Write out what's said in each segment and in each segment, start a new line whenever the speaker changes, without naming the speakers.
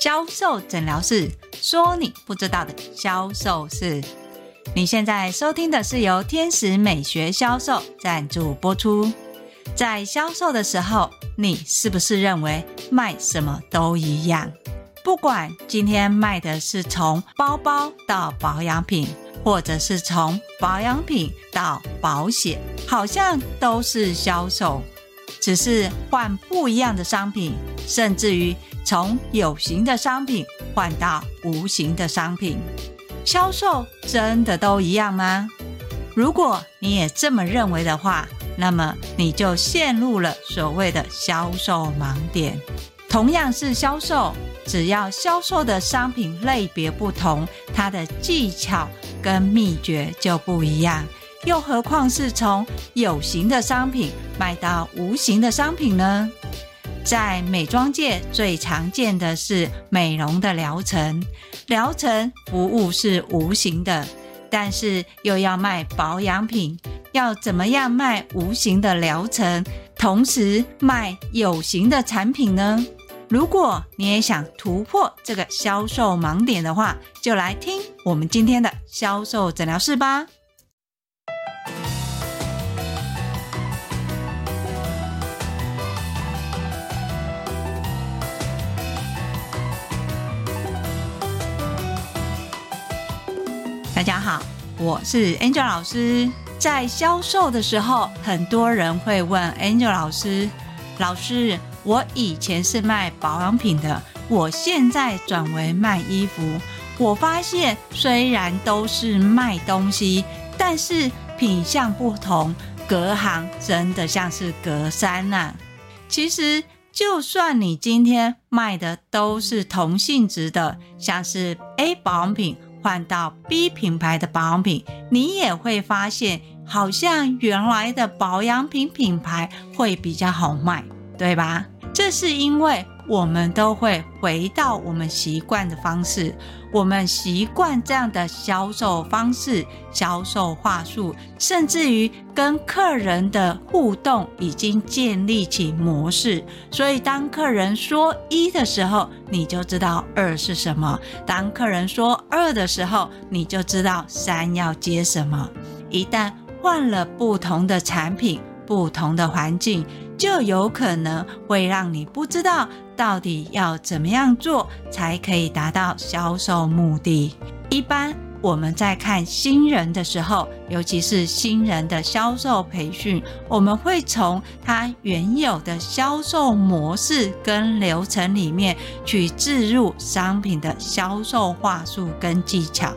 销售诊疗室，说你不知道的销售事。你现在收听的是由天使美学销售赞助播出。在销售的时候，你是不是认为卖什么都一样？不管今天卖的是从包包到保养品，或者是从保养品到保险，好像都是销售。只是换不一样的商品，甚至于从有形的商品换到无形的商品，销售真的都一样吗？如果你也这么认为的话，那么你就陷入了所谓的销售盲点。同样是销售，只要销售的商品类别不同，它的技巧跟秘诀就不一样。又何况是从有形的商品卖到无形的商品呢？在美妆界最常见的是美容的疗程，疗程服务是无形的，但是又要卖保养品，要怎么样卖无形的疗程，同时卖有形的产品呢？如果你也想突破这个销售盲点的话，就来听我们今天的销售诊疗室吧。我是 Angel 老师。在销售的时候，很多人会问 Angel 老师：“老师，我以前是卖保养品的，我现在转为卖衣服。我发现虽然都是卖东西，但是品相不同，隔行真的像是隔山呐、啊。其实，就算你今天卖的都是同性质的，像是 A 保养品。”换到 B 品牌的保养品，你也会发现，好像原来的保养品品牌会比较好卖，对吧？这是因为我们都会回到我们习惯的方式，我们习惯这样的销售方式、销售话术，甚至于跟客人的互动已经建立起模式。所以，当客人说一的时候，你就知道二是什么；当客人说二的时候，你就知道三要接什么。一旦换了不同的产品，不同的环境，就有可能会让你不知道到底要怎么样做才可以达到销售目的。一般我们在看新人的时候，尤其是新人的销售培训，我们会从他原有的销售模式跟流程里面去置入商品的销售话术跟技巧。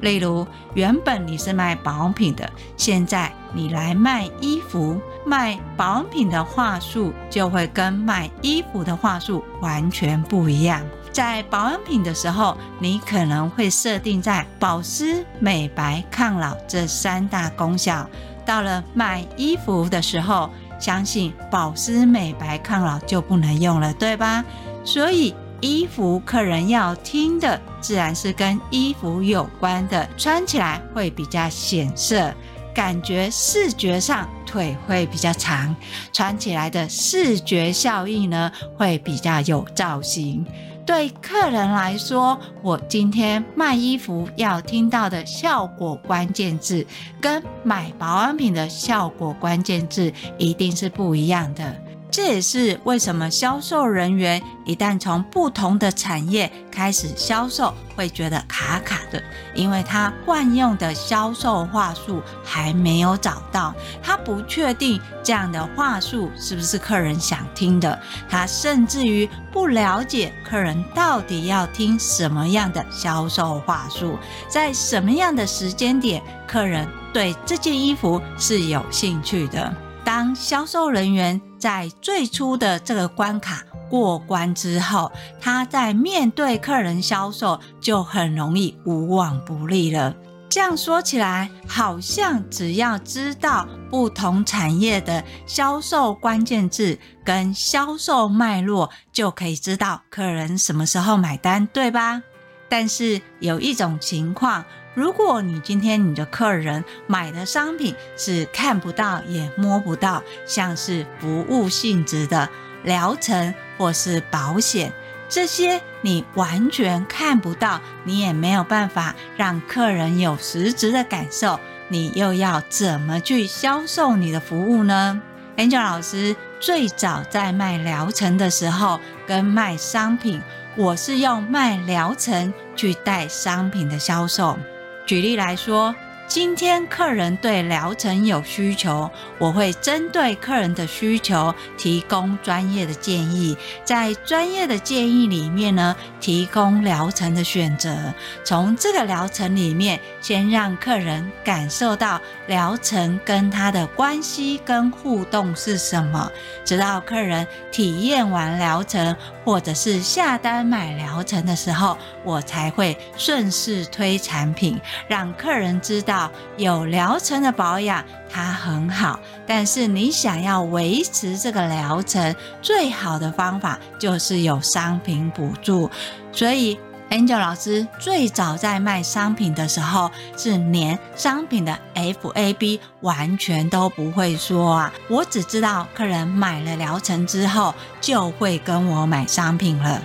例如，原本你是卖保养品的，现在你来卖衣服，卖保养品的话术就会跟卖衣服的话术完全不一样。在保养品的时候，你可能会设定在保湿、美白、抗老这三大功效；到了卖衣服的时候，相信保湿、美白、抗老就不能用了，对吧？所以。衣服客人要听的，自然是跟衣服有关的，穿起来会比较显色，感觉视觉上腿会比较长，穿起来的视觉效应呢会比较有造型。对客人来说，我今天卖衣服要听到的效果关键字，跟买保养品的效果关键字一定是不一样的。这也是为什么销售人员一旦从不同的产业开始销售，会觉得卡卡的，因为他惯用的销售话术还没有找到，他不确定这样的话术是不是客人想听的，他甚至于不了解客人到底要听什么样的销售话术，在什么样的时间点，客人对这件衣服是有兴趣的。当销售人员在最初的这个关卡过关之后，他在面对客人销售就很容易无往不利了。这样说起来，好像只要知道不同产业的销售关键字跟销售脉络，就可以知道客人什么时候买单，对吧？但是有一种情况。如果你今天你的客人买的商品是看不到也摸不到，像是服务性质的疗程或是保险，这些你完全看不到，你也没有办法让客人有实质的感受，你又要怎么去销售你的服务呢？Angel 老师最早在卖疗程的时候，跟卖商品，我是用卖疗程去带商品的销售。举例来说。今天客人对疗程有需求，我会针对客人的需求提供专业的建议，在专业的建议里面呢，提供疗程的选择。从这个疗程里面，先让客人感受到疗程跟他的关系跟互动是什么，直到客人体验完疗程或者是下单买疗程的时候，我才会顺势推产品，让客人知道。有疗程的保养，它很好，但是你想要维持这个疗程，最好的方法就是有商品补助。所以，Angel 老师最早在卖商品的时候，是连商品的 FAB 完全都不会说啊，我只知道客人买了疗程之后，就会跟我买商品了。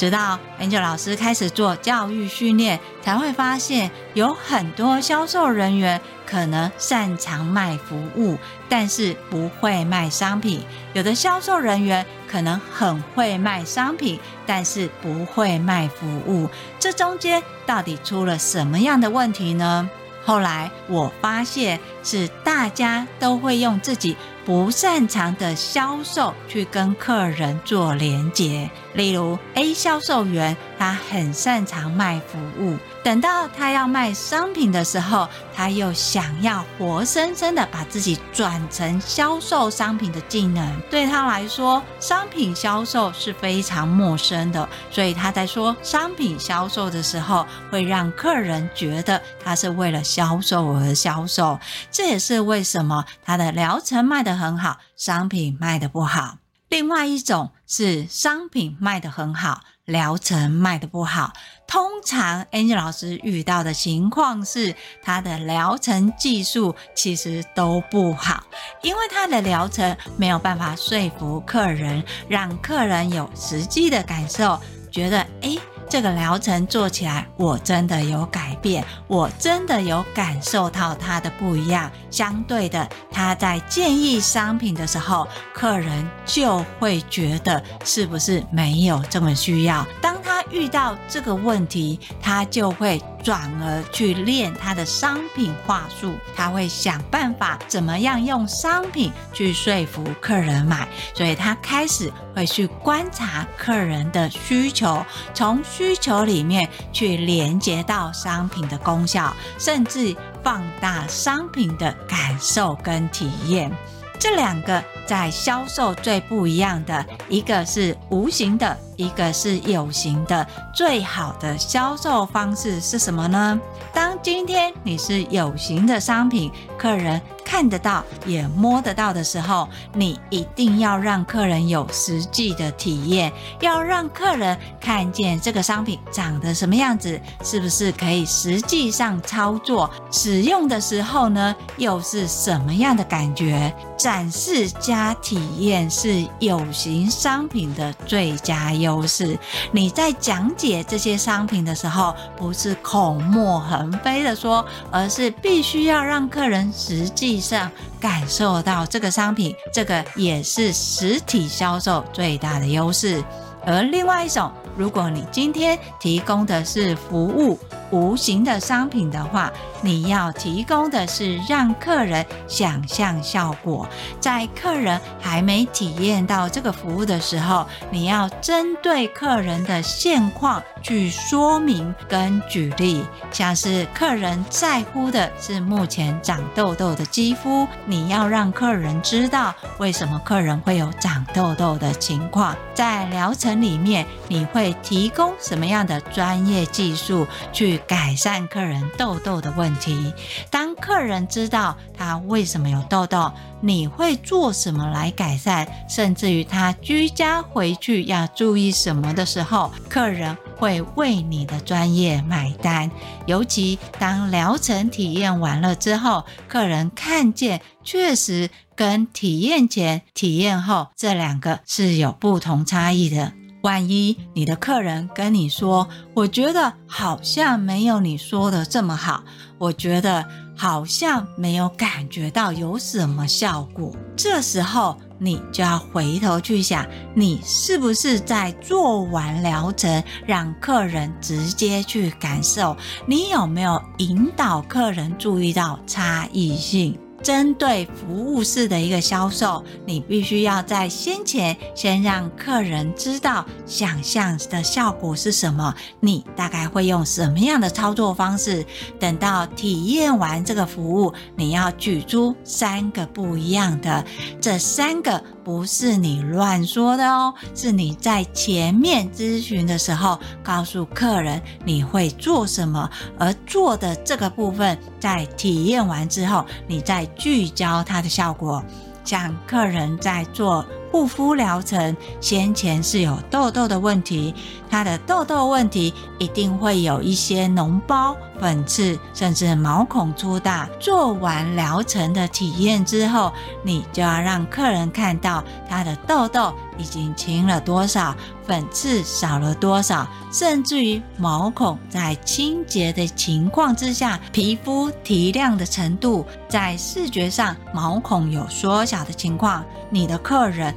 直到 Angel 老师开始做教育训练，才会发现有很多销售人员可能擅长卖服务，但是不会卖商品；有的销售人员可能很会卖商品，但是不会卖服务。这中间到底出了什么样的问题呢？后来我发现是大家都会用自己。不擅长的销售去跟客人做连接，例如 A 销售员，他很擅长卖服务，等到他要卖商品的时候，他又想要活生生的把自己转成销售商品的技能，对他来说，商品销售是非常陌生的，所以他在说商品销售的时候，会让客人觉得他是为了销售而销售，这也是为什么他的疗程卖的。很好，商品卖得不好。另外一种是商品卖得很好，疗程卖得不好。通常 Angel 老师遇到的情况是，他的疗程技术其实都不好，因为他的疗程没有办法说服客人，让客人有实际的感受，觉得诶。这个疗程做起来，我真的有改变，我真的有感受到它的不一样。相对的，他在建议商品的时候，客人就会觉得是不是没有这么需要。当他遇到这个问题，他就会转而去练他的商品话术，他会想办法怎么样用商品去说服客人买。所以他开始会去观察客人的需求，从需求里面去连接到商品的功效，甚至放大商品的感受跟体验。这两个在销售最不一样的，一个是无形的，一个是有形的。最好的销售方式是什么呢？当今天你是有形的商品，客人看得到也摸得到的时候，你一定要让客人有实际的体验，要让客人看见这个商品长得什么样子，是不是可以实际上操作使用的时候呢？又是什么样的感觉？展示加体验是有形商品的最佳优势。你在讲解这些商品的时候，不是口沫横飞的说，而是必须要让客人实际上感受到这个商品，这个也是实体销售最大的优势。而另外一种，如果你今天提供的是服务，无形的商品的话，你要提供的是让客人想象效果。在客人还没体验到这个服务的时候，你要针对客人的现况去说明跟举例。像是客人在乎的是目前长痘痘的肌肤，你要让客人知道为什么客人会有长痘痘的情况。在疗程里面，你会会提供什么样的专业技术去改善客人痘痘的问题。当客人知道他为什么有痘痘，你会做什么来改善？甚至于他居家回去要注意什么的时候，客人会为你的专业买单。尤其当疗程体验完了之后，客人看见确实跟体验前、体验后这两个是有不同差异的。万一你的客人跟你说：“我觉得好像没有你说的这么好，我觉得好像没有感觉到有什么效果。”这时候你就要回头去想，你是不是在做完疗程，让客人直接去感受？你有没有引导客人注意到差异性？针对服务式的一个销售，你必须要在先前先让客人知道想象的效果是什么，你大概会用什么样的操作方式。等到体验完这个服务，你要举出三个不一样的，这三个。不是你乱说的哦，是你在前面咨询的时候告诉客人你会做什么，而做的这个部分在体验完之后，你再聚焦它的效果。像客人在做护肤疗程，先前是有痘痘的问题，他的痘痘问题一定会有一些脓包、粉刺，甚至毛孔粗大。做完疗程的体验之后，你就要让客人看到他的痘痘已经清了多少。粉刺少了多少，甚至于毛孔在清洁的情况之下，皮肤提亮的程度，在视觉上毛孔有缩小的情况，你的客人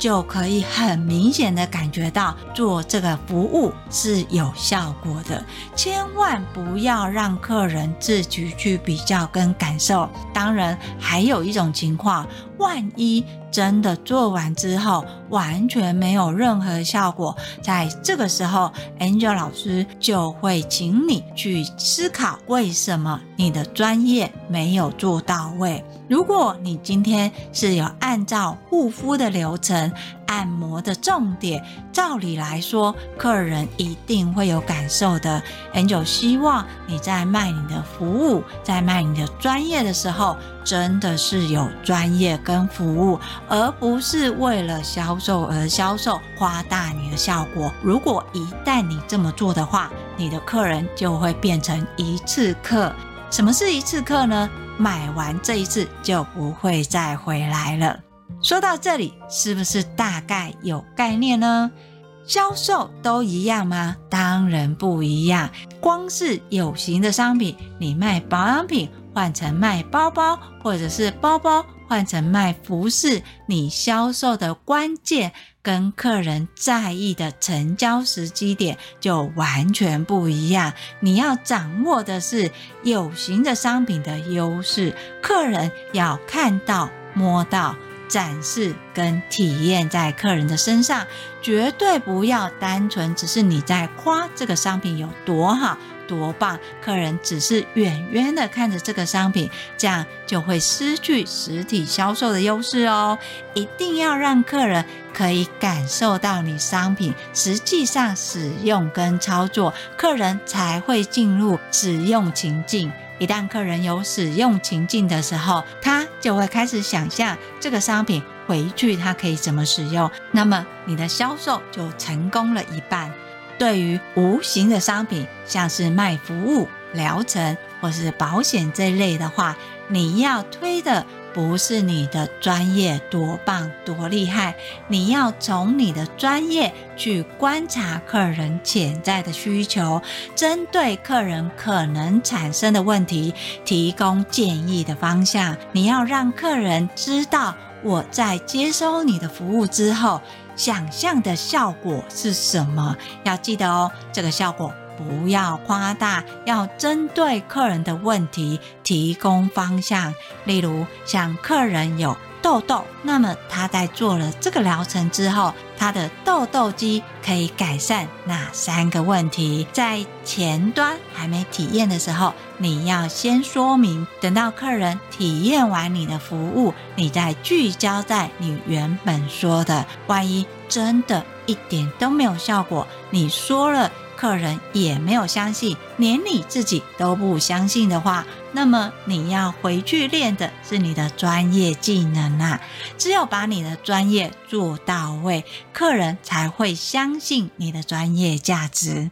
就可以很明显的感觉到做这个服务是有效果的。千万不要让客人自己去比较跟感受。当然，还有一种情况，万一真的做完之后完全没有任何效果，在这个时候，Angel 老师就会请你去思考，为什么你的专业没有做到位。如果你今天是有按照护肤的流程，按摩的重点，照理来说，客人一定会有感受的。Angel 希望你在卖你的服务，在卖你的专业的时候，真的是有专业跟服务，而不是为了销售而销售，夸大你的效果。如果一旦你这么做的话，你的客人就会变成一次客。什么是一次客呢？买完这一次就不会再回来了。说到这里，是不是大概有概念呢？销售都一样吗？当然不一样。光是有形的商品，你卖保养品换成卖包包，或者是包包换成卖服饰，你销售的关键跟客人在意的成交时机点就完全不一样。你要掌握的是有形的商品的优势，客人要看到、摸到。展示跟体验在客人的身上，绝对不要单纯只是你在夸这个商品有多好多棒，客人只是远远的看着这个商品，这样就会失去实体销售的优势哦。一定要让客人可以感受到你商品实际上使用跟操作，客人才会进入使用情境。一旦客人有使用情境的时候，他就会开始想象这个商品回去他可以怎么使用，那么你的销售就成功了一半。对于无形的商品，像是卖服务、疗程或是保险这类的话，你要推的。不是你的专业多棒多厉害，你要从你的专业去观察客人潜在的需求，针对客人可能产生的问题提供建议的方向。你要让客人知道我在接收你的服务之后，想象的效果是什么。要记得哦，这个效果。不要夸大，要针对客人的问题提供方向。例如，像客人有痘痘，那么他在做了这个疗程之后，他的痘痘肌可以改善哪三个问题？在前端还没体验的时候，你要先说明，等到客人体验完你的服务，你再聚焦在你原本说的。万一真的一点都没有效果，你说了。客人也没有相信，连你自己都不相信的话，那么你要回去练的是你的专业技能啊！只有把你的专业做到位，客人才会相信你的专业价值。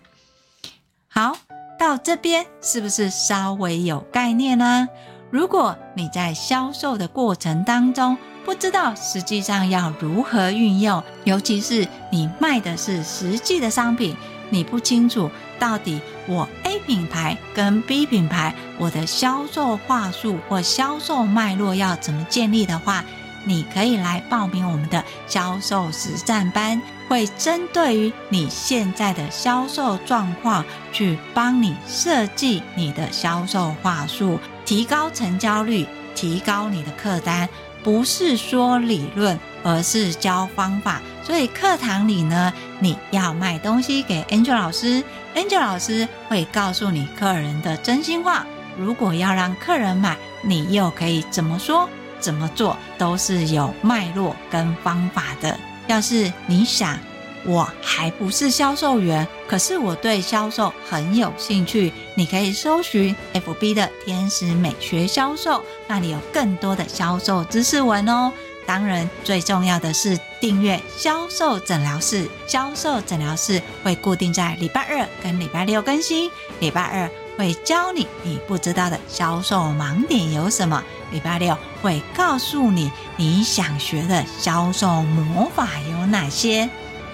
好，到这边是不是稍微有概念呢？如果你在销售的过程当中，不知道实际上要如何运用，尤其是你卖的是实际的商品，你不清楚到底我 A 品牌跟 B 品牌我的销售话术或销售脉络要怎么建立的话，你可以来报名我们的销售实战班，会针对于你现在的销售状况去帮你设计你的销售话术，提高成交率。提高你的客单，不是说理论，而是教方法。所以课堂里呢，你要卖东西给 Angel 老师，Angel 老师会告诉你客人的真心话。如果要让客人买，你又可以怎么说、怎么做，都是有脉络跟方法的。要是你想，我还不是销售员，可是我对销售很有兴趣。你可以搜寻 FB 的天使美学销售，那里有更多的销售知识文哦。当然，最重要的是订阅销售诊疗室。销售诊疗室会固定在礼拜二跟礼拜六更新。礼拜二会教你你不知道的销售盲点有什么，礼拜六会告诉你你想学的销售魔法有哪些。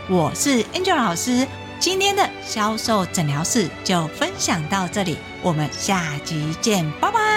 我是 Angel 老师，今天的销售诊疗室就分享到这里，我们下集见，拜拜。